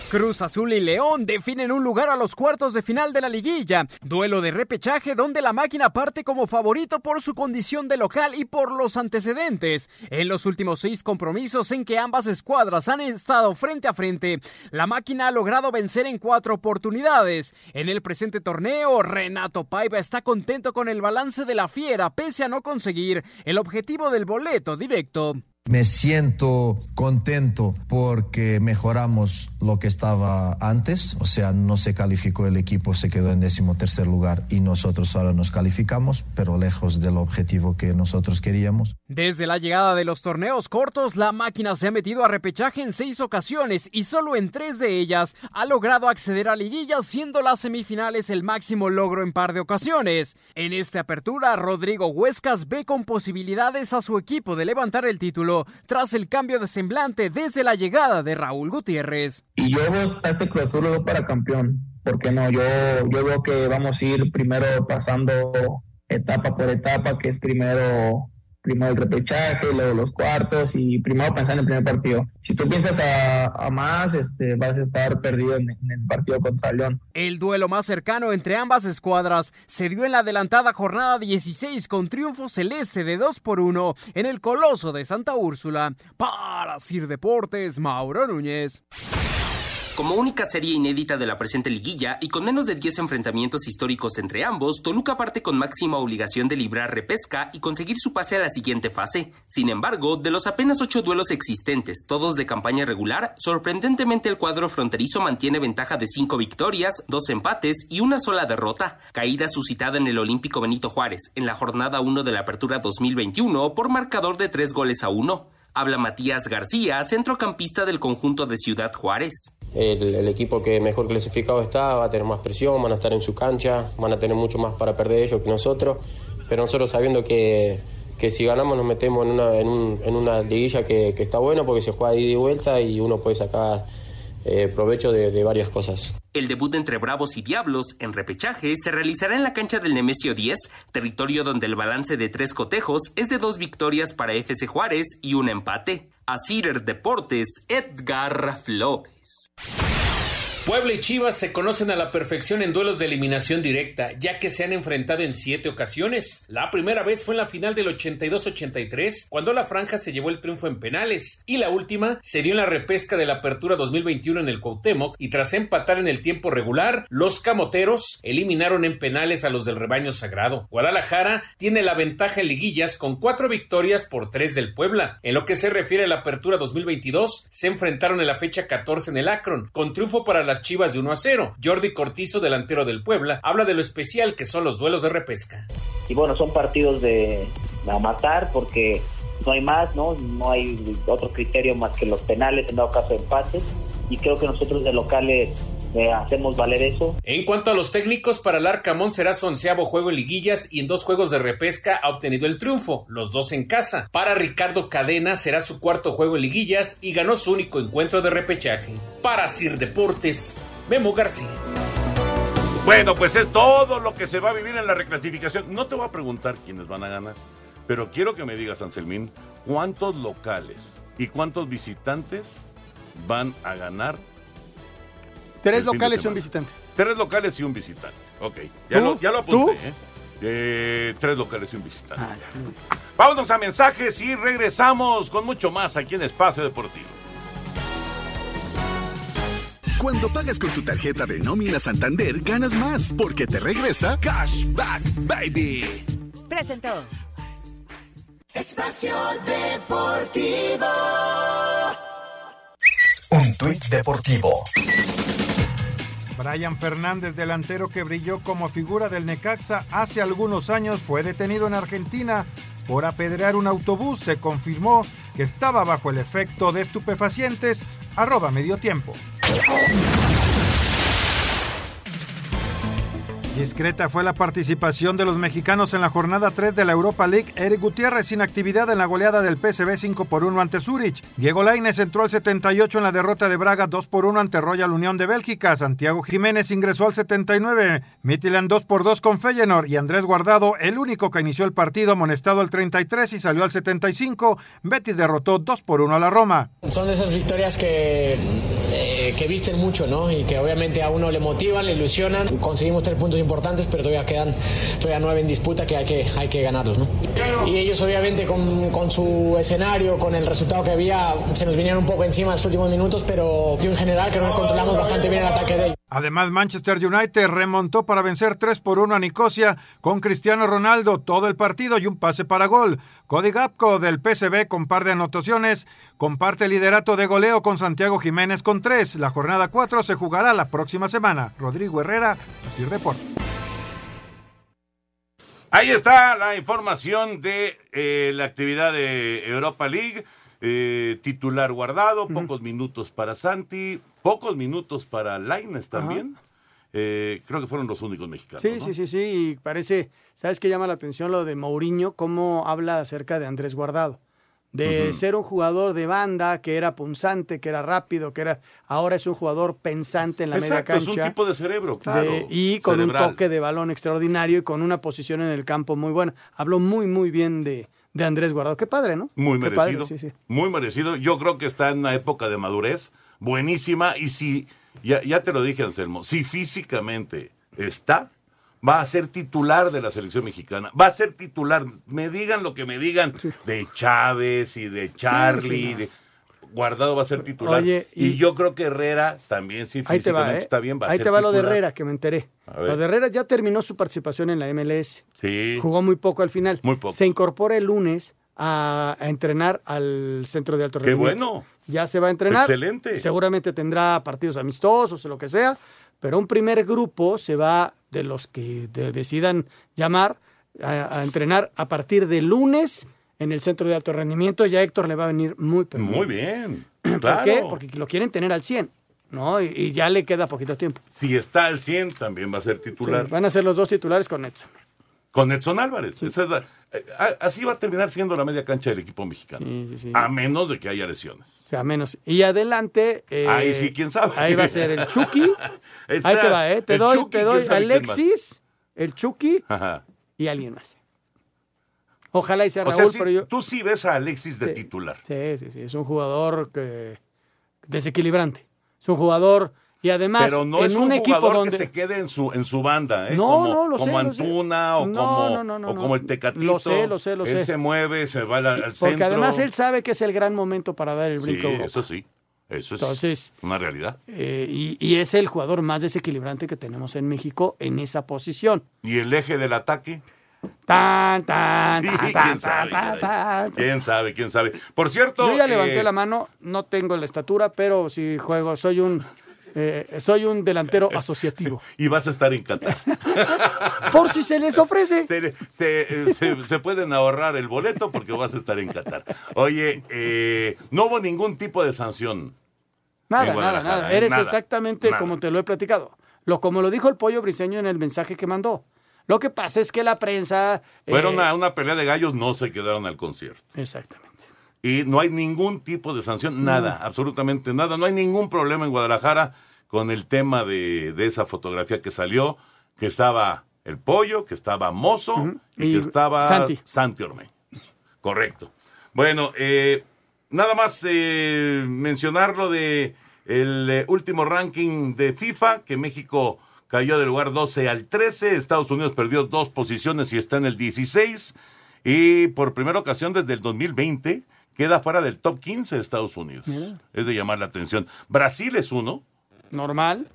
Cruz Azul y León definen un lugar a los cuartos de final de la liguilla. Duelo de repechaje donde la máquina parte como favorito por su condición de local y por los antecedentes. En los últimos seis compromisos en que ambas escuadras han estado frente a frente, la máquina ha logrado vencer en cuatro oportunidades. En el presente torneo, Renato Paiva está contento con el balance de la fiera pese a no conseguir el objetivo del boleto directo. Me siento contento porque mejoramos lo que estaba antes, o sea, no se calificó el equipo, se quedó en décimo tercer lugar y nosotros ahora nos calificamos, pero lejos del objetivo que nosotros queríamos. Desde la llegada de los torneos cortos, la máquina se ha metido a repechaje en seis ocasiones y solo en tres de ellas ha logrado acceder a liguillas, siendo las semifinales el máximo logro en par de ocasiones. En esta apertura, Rodrigo Huescas ve con posibilidades a su equipo de levantar el título tras el cambio de semblante desde la llegada de Raúl Gutiérrez. Y yo veo a este Cruz Azul para campeón. porque no? Yo, yo veo que vamos a ir primero pasando etapa por etapa, que es primero primero el repechaje, luego los cuartos y primero pensar en el primer partido. Si tú piensas a, más, este, vas a estar perdido en, en, el partido contra León. El duelo más cercano entre ambas escuadras se dio en la adelantada jornada 16 con triunfo celeste de 2 por 1 en el Coloso de Santa Úrsula. Para Sir Deportes, Mauro Núñez. Como única serie inédita de la presente liguilla y con menos de 10 enfrentamientos históricos entre ambos, Toluca parte con máxima obligación de librar repesca y conseguir su pase a la siguiente fase. Sin embargo, de los apenas 8 duelos existentes, todos de campaña regular, sorprendentemente el cuadro fronterizo mantiene ventaja de 5 victorias, 2 empates y una sola derrota, caída suscitada en el Olímpico Benito Juárez en la jornada 1 de la Apertura 2021 por marcador de 3 goles a 1. Habla Matías García, centrocampista del conjunto de Ciudad Juárez el, equipo que mejor clasificado está va a tener más presión, van a estar en su cancha, van a tener mucho más para perder ellos que nosotros, pero nosotros sabiendo que, que si ganamos nos metemos en una, en, un, una liguilla que, que, está buena porque se juega de ida y vuelta y uno puede sacar eh, provecho de, varias cosas. El debut entre Bravos y Diablos en repechaje se realizará en la cancha del Nemesio 10, territorio donde el balance de tres cotejos es de dos victorias para FC Juárez y un empate. Asir Deportes, Edgar Flores. Puebla y Chivas se conocen a la perfección en duelos de eliminación directa, ya que se han enfrentado en siete ocasiones. La primera vez fue en la final del 82-83, cuando la franja se llevó el triunfo en penales, y la última se dio en la repesca de la apertura 2021 en el Cuauhtémoc, y tras empatar en el tiempo regular, los camoteros eliminaron en penales a los del rebaño sagrado. Guadalajara tiene la ventaja en liguillas con cuatro victorias por tres del Puebla. En lo que se refiere a la apertura 2022, se enfrentaron en la fecha 14 en el Akron, con triunfo para Chivas de 1 a 0. Jordi Cortizo, delantero del Puebla, habla de lo especial que son los duelos de repesca. Y bueno, son partidos de a matar porque no hay más, ¿no? No hay otro criterio más que los penales, en dado caso empate. Y creo que nosotros de locales eh, hacemos valer eso. En cuanto a los técnicos, para el Arcamón será su onceavo juego en liguillas y en dos juegos de repesca ha obtenido el triunfo, los dos en casa. Para Ricardo Cadena será su cuarto juego en liguillas y ganó su único encuentro de repechaje. Para Sir Deportes, Memo García. Bueno, pues es todo lo que se va a vivir en la reclasificación. No te voy a preguntar quiénes van a ganar, pero quiero que me digas, Anselmín, cuántos locales y cuántos visitantes van a ganar Tres locales y un visitante. Tres locales y un visitante. Ok, ya, lo, ya lo apunté. ¿eh? ¿eh? tres locales y un visitante. Ah, Vámonos a mensajes y regresamos con mucho más aquí en Espacio Deportivo. Cuando pagas con tu tarjeta de nómina Santander, ganas más, porque te regresa Cashback Baby. Presentó. Espacio Deportivo. Un tuit deportivo. Brian Fernández, delantero que brilló como figura del Necaxa hace algunos años, fue detenido en Argentina por apedrear un autobús. Se confirmó que estaba bajo el efecto de estupefacientes. Arroba medio tiempo. Discreta fue la participación de los mexicanos en la jornada 3 de la Europa League. Eric Gutiérrez sin actividad en la goleada del PSV 5 por 1 ante Zurich. Diego Lainez entró al 78 en la derrota de Braga 2 por 1 ante Royal Unión de Bélgica. Santiago Jiménez ingresó al 79. Midtjylland 2 por 2 con Feyenoord y Andrés Guardado, el único que inició el partido, amonestado al 33 y salió al 75. Betis derrotó 2 por 1 a la Roma. Son esas victorias que, eh, que visten mucho, ¿no? Y que obviamente a uno le motivan, le ilusionan. Conseguimos tres puntos importantes, pero todavía quedan todavía nueve en disputa que hay que, hay que ganarlos. ¿no? Y ellos obviamente con, con, su escenario, con el resultado que había, se nos vinieron un poco encima en los últimos minutos, pero en general creo que controlamos bastante bien el ataque de ellos. Además, Manchester United remontó para vencer 3 por 1 a Nicosia con Cristiano Ronaldo todo el partido y un pase para gol. Cody Gapco del PSV con par de anotaciones comparte el liderato de goleo con Santiago Jiménez con 3. La jornada 4 se jugará la próxima semana. Rodrigo Herrera, Asir Deportes. Ahí está la información de eh, la actividad de Europa League. Eh, titular guardado, pocos minutos para Santi, pocos minutos para Laines también. Eh, creo que fueron los únicos mexicanos. Sí, sí, sí, sí. Y parece, ¿sabes qué llama la atención lo de Mourinho? Cómo habla acerca de Andrés Guardado de ser un jugador de banda que era punzante, que era rápido, que era ahora es un jugador pensante en la media cancha. Es un tipo de cerebro, claro. y con un toque de balón extraordinario y con una posición en el campo muy buena. Habló muy, muy bien de, de Andrés Guardado. Qué padre, ¿no? Muy Qué padre, merecido. sí, sí. Muy merecido. Yo creo que está en una época de madurez buenísima. Y si, ya, ya te lo dije, Anselmo, si físicamente está, va a ser titular de la selección mexicana. Va a ser titular. Me digan lo que me digan de Chávez y de Charlie. sí. de- Guardado va a ser titular. Oye, y, y- yo creo que Herrera también, te físicamente va, ¿eh? está bien, va a Ahí ser te va lo de. Herrera, que me enteré. Lo de Herrera ya terminó su participación en la MLS. Sí. Jugó muy poco al final. Muy poco. Se incorpora el lunes a, a entrenar al centro de alto Qué rendimiento. bueno. Ya se va a entrenar. Excelente. Seguramente tendrá partidos amistosos o lo que sea, pero un primer grupo se va de los que de- decidan llamar a, a entrenar a partir de lunes en el centro de alto rendimiento. Ya Héctor le va a venir muy pero Muy bien. ¿Por Claro. qué? Porque lo quieren tener al 100, ¿no? Y, y ya le queda poquito tiempo. Si está al 100, también va a ser titular. Sí, van a ser los dos titulares con Edson. Con Edson Álvarez. Esa es la- así va a terminar siendo la media cancha del equipo mexicano. A menos de que haya lesiones. O sea, menos. Y adelante. eh, Ahí sí, quién sabe. Ahí va a ser el Chucky. Está ahí te va, ¿eh? Te doy, Chucky, te doy Alexis, el Chucky Ajá. y alguien más. Ojalá y sea O Raúl, sea, sí, pero yo. tú sí ves a Alexis de Sí. titular. Sí, sí, sí. Es un jugador que desequilibrante. Es un jugador. Y además, Pero no en es un, un equipo donde. que se quede en su, en su banda, ¿eh? No, como, no, lo sé, como lo sé. Antuna o, No, como, no, no, no, o como el Tecatito. Lo sé, lo sé, lo él sé. se mueve, se va al, al Porque centro. además él sabe que es el gran momento para dar el Sí, brinco a Europa. eso sí. Eso es Entonces, una realidad. eh, y, y es el jugador más desequilibrante que tenemos en México en esa posición. ¿Y el eje del ataque? Tan, tan, Sí, tan, quién sabe, tan. ¿Quién sabe? ¿Quién sabe? Por cierto... Yo ya levanté eh, la mano, no tengo la estatura, pero si juego, soy un, eh, soy un delantero asociativo. Y vas a estar en Qatar. Por si se les ofrece. Se, se- eh, se- se pueden ahorrar el boleto porque vas a estar en Qatar. Oye, eh, no hubo ningún tipo de sanción. Nada, nada, nada. Eres Nada, exactamente nada. como te lo he platicado. Lo, como lo dijo el pollo briseño en el mensaje que mandó. Lo que pasa es que la prensa. eh, Fueron a una pelea de gallos, no se quedaron al concierto. Exactamente. Y no hay ningún tipo de sanción, nada, absolutamente nada. No hay ningún problema en Guadalajara con el tema de, de esa fotografía que salió, que estaba el pollo, que estaba Mozo y, Y que estaba Santi. Santi Ormeño. Correcto. Bueno, eh, nada más eh, mencionar lo de el eh, último ranking de FIFA, que México cayó del lugar 12 al 13, Estados Unidos perdió dos posiciones y está en el 16, y por primera ocasión desde el 2020 queda fuera del top 15 de Estados Unidos. Mira. Es de llamar la atención. Brasil es uno, Normal.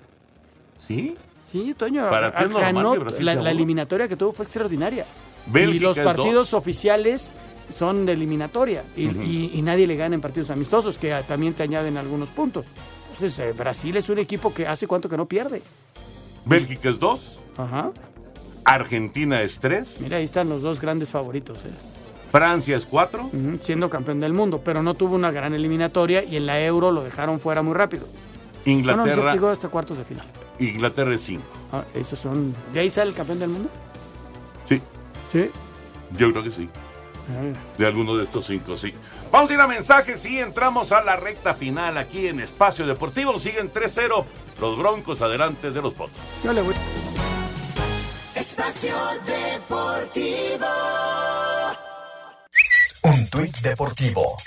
¿sí? Sí, Toño. Para ti es ganó- normal que Brasil la, eliminatoria que tuvo fue extraordinaria. Bélgica y los partidos dos. oficiales son de eliminatoria. Y, Ujú. y- y nadie le gana en partidos amistosos, que también te añaden algunos puntos. Entonces, eh, Brasil es un equipo que hace cuánto que no pierde. Bélgica es 2, Ajá. Argentina es 3, Mira, ahí están los dos grandes favoritos. eh. Francia es 4, Ujú, Siendo campeón del mundo, pero no tuvo una gran eliminatoria y en la Euro lo dejaron fuera muy rápido. Bueno, Inglaterra, llegó hasta cuartos de final. Inglaterra es 5. Ah, esos son. ¿De ahí sale el campeón del mundo? Sí, Sí. yo creo que sí. Ah, De alguno de estos cinco, sí. Vamos a ir a mensajes y entramos a la recta final aquí en Espacio Deportivo. Siguen 3-0 los Broncos adelante de los Potros. Yo le voy. Espacio Deportivo. Tuit deportivo.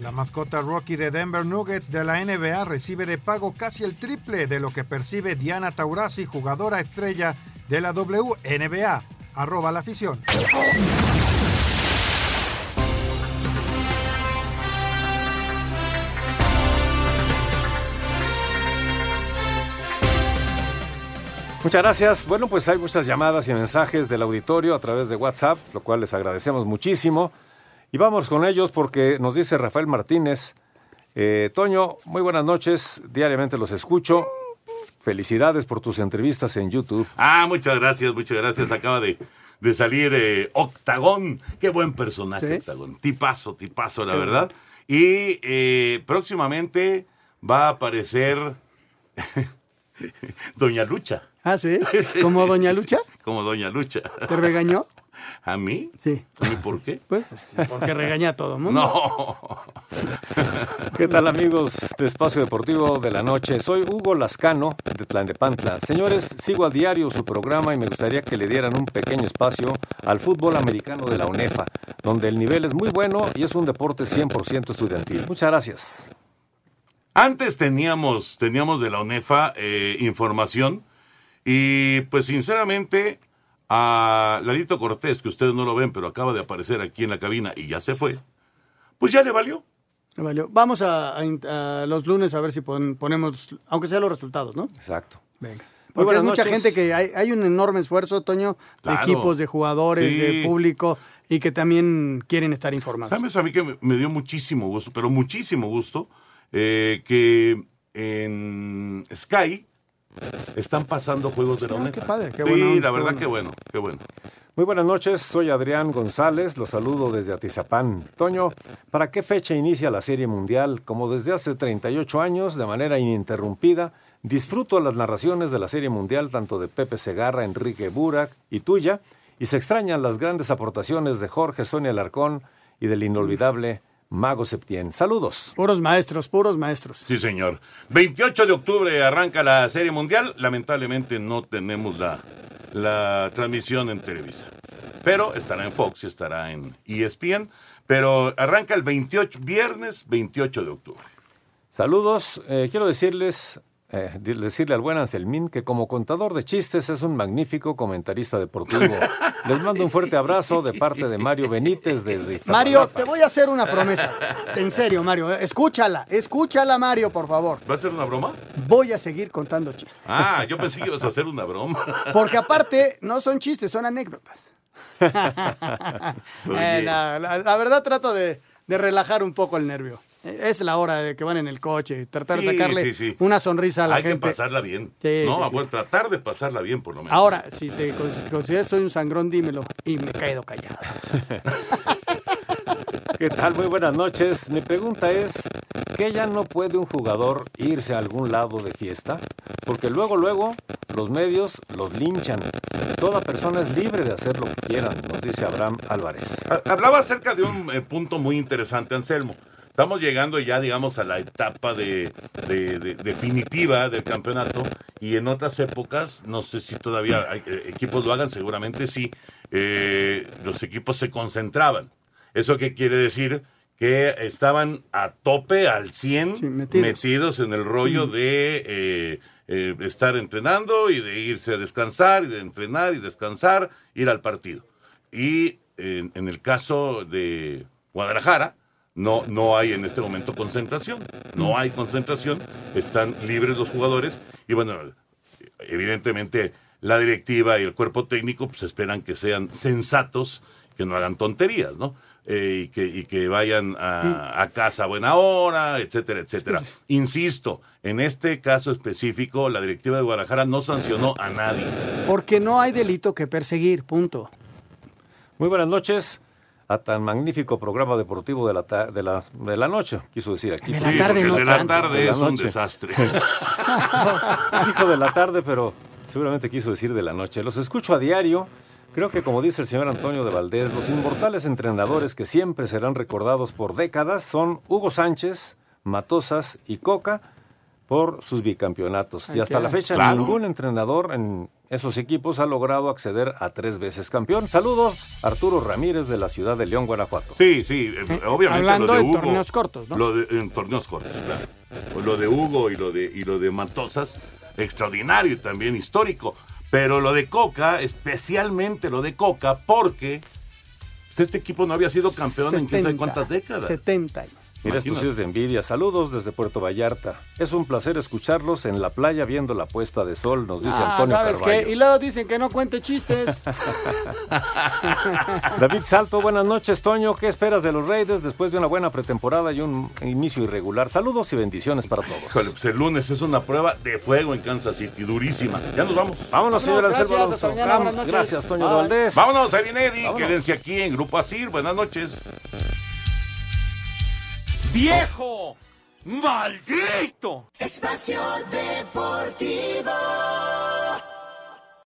La mascota Rocky de Denver Nuggets de la NBA recibe de pago casi el triple de lo que percibe Diana Taurasi, jugadora estrella de la WNBA. Arroba la afición. Muchas gracias. Bueno, pues hay muchas llamadas y mensajes del auditorio a través de WhatsApp, lo cual les agradecemos muchísimo. Y vamos con ellos porque nos dice Rafael Martínez, eh, Toño, muy buenas noches, diariamente los escucho. Felicidades por tus entrevistas en YouTube. Ah, muchas gracias, muchas gracias. Acaba de, de salir eh, Octagón. Qué buen personaje, Sí. Octagón. Tipazo, tipazo, la Qué verdad. Y eh, próximamente va a aparecer Doña Lucha. Ah, sí. ¿Como Doña Lucha? Como Doña Lucha. ¿Te regañó? ¿A mí? Sí. ¿A mí por qué? Pues, porque regaña a todo mundo. No. ¿Qué tal amigos de Espacio Deportivo de la Noche? Soy Hugo Lascano de Tlanepantla. Señores, sigo a diario su programa y me gustaría que le dieran un pequeño espacio al fútbol americano de la UNEFA, donde el nivel es muy bueno y es un deporte 100% estudiantil. Muchas gracias. Antes teníamos, teníamos de la UNEFA eh, información y pues sinceramente a Lalito Cortés, que ustedes no lo ven, pero acaba de aparecer aquí en la cabina y ya se fue, pues ya le valió. Le valió. Vamos a, a- a los lunes a ver si pon- ponemos, aunque sea los resultados, ¿no? Exacto. Venga. Porque hay mucha noches. gente que hay, hay un enorme esfuerzo, Toño, de equipos, de jugadores, Sí. de público y que también quieren estar informados. ¿Sabes a mí que me, me dio muchísimo gusto, pero muchísimo gusto, eh, que en Sky están pasando juegos de la UNEFA? Ah, qué padre, qué sí, buena onda, la qué verdad bueno. que bueno, qué bueno. Muy buenas noches, soy Adrián González, los saludo desde Atizapán. Toño, ¿para qué fecha inicia la Serie Mundial? Como desde hace 38 años, de manera ininterrumpida, disfruto las narraciones de la Serie Mundial tanto de Pepe Segarra, Enrique Burak y tuya, y se extrañan las grandes aportaciones de Jorge Sonia Alarcón y del inolvidable Mago Septién. Saludos. Puros maestros, puros maestros. Sí, señor. 28 de octubre arranca la Serie Mundial. Lamentablemente no tenemos la, la transmisión en Televisa. Pero estará en Fox y estará en ESPN. Pero arranca el 28, viernes 28 de octubre. Saludos. Eh, quiero decirles, eh, decirle al buen Anselmín que como contador de chistes es un magnífico comentarista deportivo. Les mando un fuerte abrazo de parte de Mario Benítez desde Iztapalapa. Mario, te voy a hacer una promesa. En serio, Mario, eh, escúchala, escúchala, Mario, por favor. ¿Va a ser una broma? Voy a seguir contando chistes. Ah, yo pensé que ibas a hacer una broma. Porque aparte, no son chistes, son anécdotas. Eh, la, la- la verdad trato de, de relajar un poco el nervio. Es la hora de que van en el coche, tratar de Sí, sacarle sí, sí. una sonrisa a la Hay gente. que pasarla bien. Sí, no, sí, a sí. bueno, tratar de pasarla bien por lo menos. Ahora, si te con- consideras soy un sangrón, dímelo. Y me quedo callado. ¿Qué tal? Muy buenas noches. Mi pregunta es, ¿qué ya no puede un jugador irse a algún lado de fiesta? Porque luego, luego, los medios los linchan. Toda persona es libre de hacer lo que quieran, nos dice Abraham Álvarez. Ha- Hablaba acerca de un eh, punto muy interesante, Anselmo. Estamos llegando ya, digamos, a la etapa de, de- de- definitiva del campeonato y en otras épocas, no sé si todavía hay, eh, equipos lo hagan, seguramente sí, eh, los equipos se concentraban. ¿Eso qué quiere decir? Que estaban a tope, al 100, metidos. metidos. en el rollo Mm. de eh, eh, estar entrenando y de irse a descansar y de entrenar y descansar, ir al partido. Y en, en el caso de Guadalajara, no, no hay en este momento concentración. No hay concentración, están libres los jugadores y bueno, evidentemente la directiva y el cuerpo técnico pues esperan que sean sensatos, que no hagan tonterías, ¿no? Eh, y, que, y que vayan a, a casa a buena hora, etcétera, etcétera. Insisto, en este caso específico, la directiva de Guadalajara no sancionó a nadie. Porque no hay delito que perseguir, punto. Muy buenas noches a tan magnífico programa deportivo de la, ta- de la, de la noche, quiso decir aquí. De la tarde no de la tarde De la es un desastre. Dijo de la tarde, pero seguramente quiso decir de la noche. Los escucho a diario. Creo que como dice el señor Antonio de Valdés, los inmortales entrenadores que siempre serán recordados por décadas son Hugo Sánchez, Matosas y Coca por sus bicampeonatos. Ay, y hasta la fecha Claro. ningún entrenador en esos equipos ha logrado acceder a tres veces campeón. Saludos, Arturo Ramírez de la ciudad de León, Guanajuato. Sí, sí, eh, obviamente hablando lo de, de Hugo, torneos cortos, ¿no? Lo de, en torneos cortos, claro. Pues Lo de Hugo y lo de, y lo de Matosas, extraordinario y también histórico. Pero lo de Coca, especialmente lo de Coca, porque pues, este equipo no había sido campeón en quién sabe 70, cuántas décadas. 70 años. Mira, esto sí es de envidia. Saludos desde Puerto Vallarta. Es un placer escucharlos en la playa viendo la puesta de sol, nos dice Ah, Antonio ¿sabes Carballo. qué? Y luego dicen que no cuente chistes. David Salto, buenas noches, Toño. ¿Qué esperas de los Raiders después de una buena pretemporada y un inicio irregular? Saludos y bendiciones para todos. Híjole, pues el lunes es una prueba de fuego en Kansas City, durísima. Ya nos vamos. Vámonos, señor gracias, mañana, buenas noches. Gracias, Toño. Valdés. Vámonos. Vámonos. Quédense aquí en Grupo Asir. Buenas noches. ¡Viejo! ¡Maldito! Espacio Deportivo.